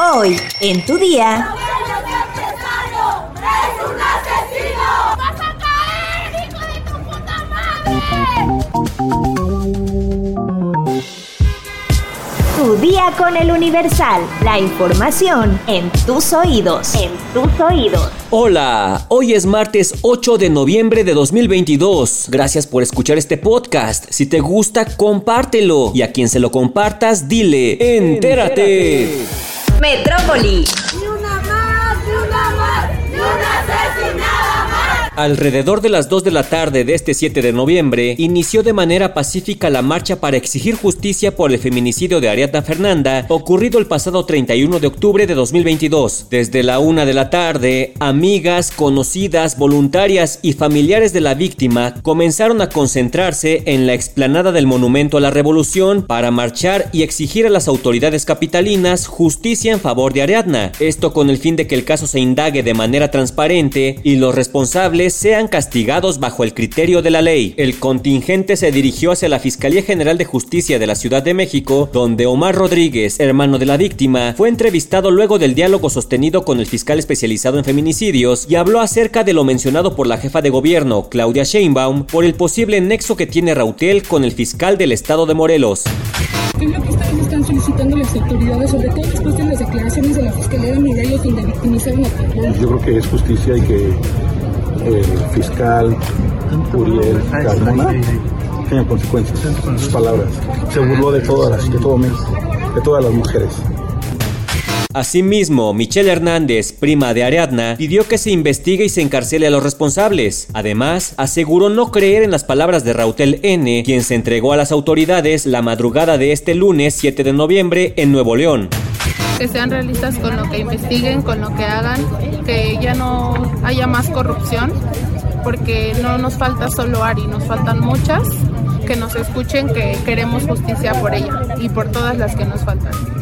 Hoy, en tu día. Tu día con el Universal. La información en tus oídos. En tus oídos. Hola, hoy es martes 8 de noviembre de 2022. Gracias por escuchar este podcast. Si te gusta, compártelo. Y a quien se lo compartas, dile, entérate. Metrópoli. Alrededor de las 2 de la tarde de este 7 de noviembre, inició de manera pacífica la marcha para exigir justicia por el feminicidio de Ariadna Fernanda, ocurrido el pasado 31 de octubre de 2022. Desde la 1 de la tarde, amigas, conocidas, voluntarias y familiares de la víctima comenzaron a concentrarse en la explanada del Monumento a la Revolución para marchar y exigir a las autoridades capitalinas justicia en favor de Ariadna. Esto con el fin de que el caso se indague de manera transparente y los responsables sean castigados bajo el criterio de la ley. El contingente se dirigió hacia la Fiscalía General de Justicia de la Ciudad de México, donde Omar Rodríguez, hermano de la víctima, fue entrevistado luego del diálogo sostenido con el fiscal especializado en feminicidios y habló acerca de lo mencionado por la jefa de gobierno, Claudia Sheinbaum, por el posible nexo que tiene Rautel con el fiscal del estado de Morelos. ¿Qué es lo que están solicitando las autoridades, sobre todo después de las declaraciones de la Fiscalía de Morelos donde victimizaron a Yo creo que es justicia y que el fiscal Uriel Carmona tiene consecuencias sus palabras. Se burló de todas de todas las mujeres. Asimismo, Michelle Hernández, prima de Ariadna, pidió que se investigue y se encarcele a los responsables. Además, aseguró no creer en las palabras de Rautel N., quien se entregó a las autoridades la madrugada de este lunes 7 de noviembre en Nuevo León que sean realistas con lo que investiguen, con lo que hagan, que ya no haya más corrupción, porque no nos falta solo Ari, nos faltan muchas, que nos escuchen que queremos justicia por ella y por todas las que nos faltan.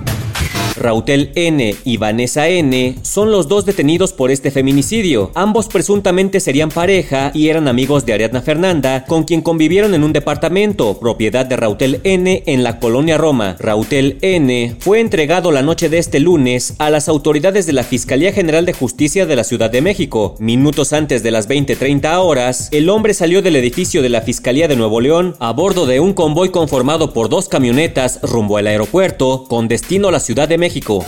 Rautel N y Vanessa N son los dos detenidos por este feminicidio. Ambos presuntamente serían pareja y eran amigos de Ariadna Fernanda, con quien convivieron en un departamento, propiedad de Rautel N en la colonia Roma. Rautel N fue entregado la noche de este lunes a las autoridades de la Fiscalía General de Justicia de la Ciudad de México. Minutos antes de las 20:30 horas, el hombre salió del edificio de la Fiscalía de Nuevo León a bordo de un convoy conformado por dos camionetas rumbo al aeropuerto con destino a la Ciudad de México México.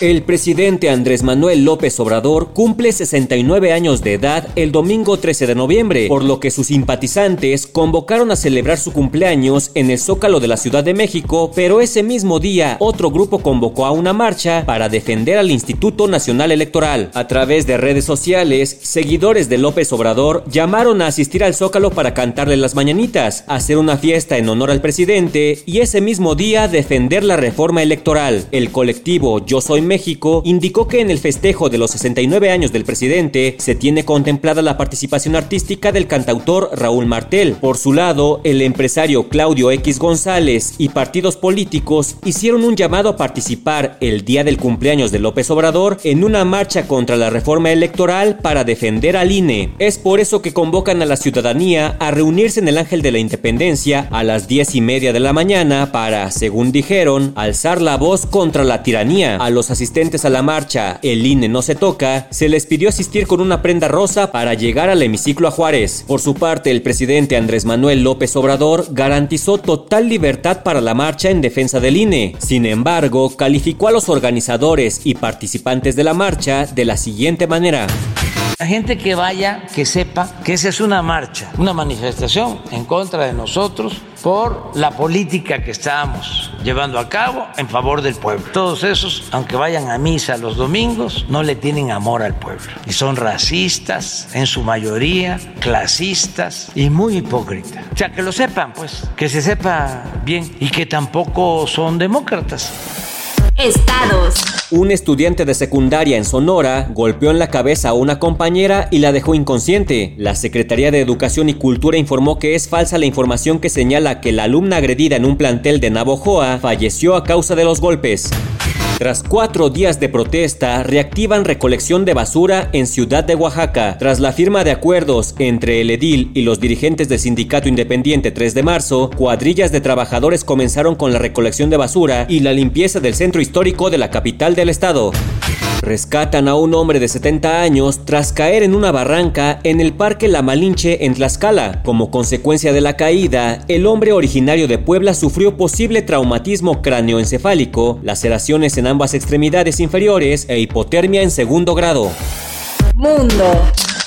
El presidente Andrés Manuel López Obrador cumple 69 años de edad el domingo 13 de noviembre, por lo que sus simpatizantes convocaron a celebrar su cumpleaños en el Zócalo de la Ciudad de México, pero ese mismo día otro grupo convocó a una marcha para defender al Instituto Nacional Electoral. A través de redes sociales, seguidores de López Obrador llamaron a asistir al Zócalo para cantarle las mañanitas, hacer una fiesta en honor al presidente y ese mismo día defender la reforma electoral. El colectivo Yo Soy México indicó que en el festejo de los 69 años del presidente se tiene contemplada la participación artística del cantautor Raúl Martel. Por su lado, el empresario Claudio X González y partidos políticos hicieron un llamado a participar el día del cumpleaños de López Obrador en una marcha contra la reforma electoral para defender al INE. Es por eso que convocan a la ciudadanía a reunirse en el Ángel de la Independencia a las 10 y media de la mañana para, según dijeron, alzar la voz contra la la tiranía. A los asistentes a la marcha El INE no se toca, se les pidió asistir con una prenda rosa para llegar al hemiciclo a Juárez. Por su parte, el presidente Andrés Manuel López Obrador garantizó total libertad para la marcha en defensa del INE. Sin embargo, calificó a los organizadores y participantes de la marcha de la siguiente manera. La gente que vaya, que sepa que esa es una marcha, una manifestación en contra de nosotros por la política que estamos llevando a cabo en favor del pueblo. Todos esos, aunque vayan a misa los domingos, no le tienen amor al pueblo. Y son racistas, en su mayoría, clasistas y muy hipócritas. O sea, que lo sepan, pues, que se sepa bien y que tampoco son demócratas. Un estudiante de secundaria en Sonora golpeó en la cabeza a una compañera y la dejó inconsciente. La Secretaría de Educación y Cultura informó que es falsa la información que señala que la alumna agredida en un plantel de Navojoa falleció a causa de los golpes. Tras cuatro días de protesta, reactivan recolección de basura en Ciudad de Oaxaca. Tras la firma de acuerdos entre el edil y los dirigentes del Sindicato Independiente 3 de marzo, cuadrillas de trabajadores comenzaron con la recolección de basura y la limpieza del centro histórico de la capital del estado. Rescatan a un hombre de 70 años tras caer en una barranca en el Parque La Malinche en Tlaxcala. Como consecuencia de la caída, el hombre originario de Puebla sufrió posible traumatismo cráneoencefálico, laceraciones en ambas extremidades inferiores e hipotermia en segundo grado. Mundo.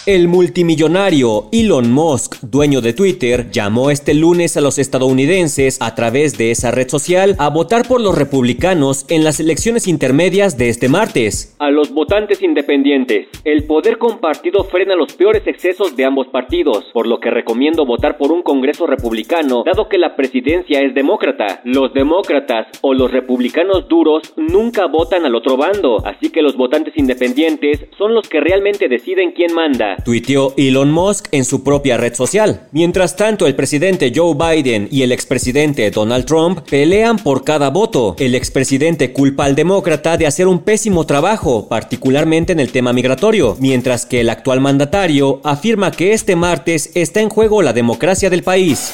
El multimillonario Elon Musk, dueño de Twitter, llamó este lunes a los estadounidenses a través de esa red social a votar por los republicanos en las elecciones intermedias de este martes. A los votantes independientes, el poder compartido frena los peores excesos de ambos partidos, por lo que recomiendo votar por un Congreso republicano, dado que la presidencia es demócrata. Los demócratas o los republicanos duros nunca votan al otro bando, así que los votantes independientes son los que realmente deciden quién manda tuiteó Elon Musk en su propia red social. Mientras tanto, el presidente Joe Biden y el expresidente Donald Trump pelean por cada voto. El expresidente culpa al demócrata de hacer un pésimo trabajo, particularmente en el tema migratorio, mientras que el actual mandatario afirma que este martes está en juego la democracia del país.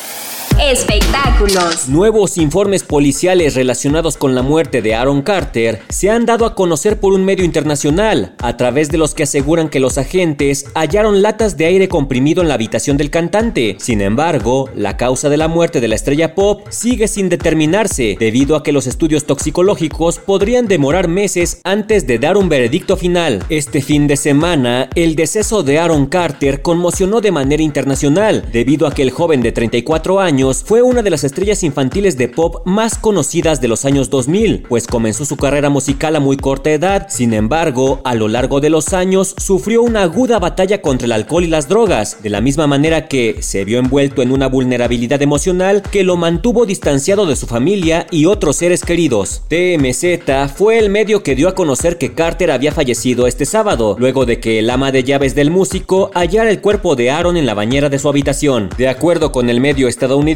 Espectáculos. Nuevos informes policiales relacionados con la muerte de Aaron Carter se han dado a conocer por un medio internacional, a través de los que aseguran que los agentes hallaron latas de aire comprimido en la habitación del cantante. Sin embargo, la causa de la muerte de la estrella pop sigue sin determinarse, debido a que los estudios toxicológicos podrían demorar meses antes de dar un veredicto final. Este fin de semana, el deceso de Aaron Carter conmocionó de manera internacional, debido a que el joven de 34 años fue una de las estrellas infantiles de pop más conocidas de los años 2000, pues comenzó su carrera musical a muy corta edad. Sin embargo, a lo largo de los años sufrió una aguda batalla contra el alcohol y las drogas, de la misma manera que se vio envuelto en una vulnerabilidad emocional que lo mantuvo distanciado de su familia y otros seres queridos. TMZ fue el medio que dio a conocer que Carter había fallecido este sábado, luego de que el ama de llaves del músico hallara el cuerpo de Aaron en la bañera de su habitación. De acuerdo con el medio estadounidense,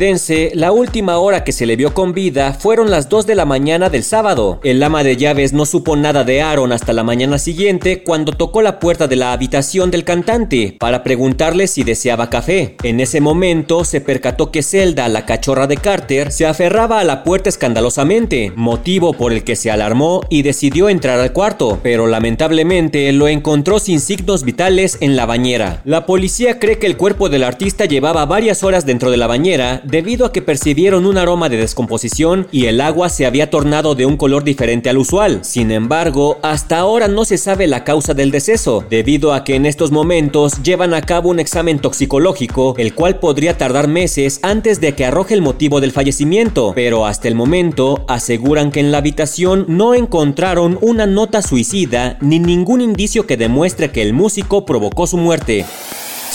la última hora que se le vio con vida fueron las 2 de la mañana del sábado. El ama de llaves no supo nada de Aaron hasta la mañana siguiente cuando tocó la puerta de la habitación del cantante para preguntarle si deseaba café. En ese momento se percató que Zelda, la cachorra de Carter, se aferraba a la puerta escandalosamente, motivo por el que se alarmó y decidió entrar al cuarto, pero lamentablemente lo encontró sin signos vitales en la bañera. La policía cree que el cuerpo del artista llevaba varias horas dentro de la bañera debido a que percibieron un aroma de descomposición y el agua se había tornado de un color diferente al usual. Sin embargo, hasta ahora no se sabe la causa del deceso, debido a que en estos momentos llevan a cabo un examen toxicológico, el cual podría tardar meses antes de que arroje el motivo del fallecimiento, pero hasta el momento aseguran que en la habitación no encontraron una nota suicida ni ningún indicio que demuestre que el músico provocó su muerte.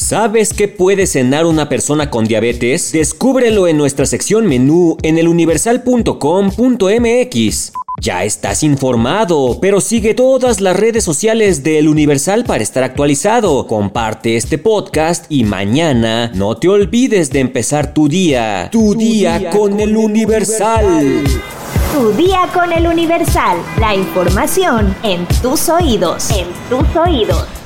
¿Sabes qué puede cenar una persona con diabetes? Descúbrelo en nuestra sección menú en eluniversal.com.mx. Ya estás informado, pero sigue todas las redes sociales del Universal para estar actualizado. Comparte este podcast y mañana no te olvides de empezar tu día. Tu, día, con, el Universal. Tu día con el Universal. La información en tus oídos. En tus oídos.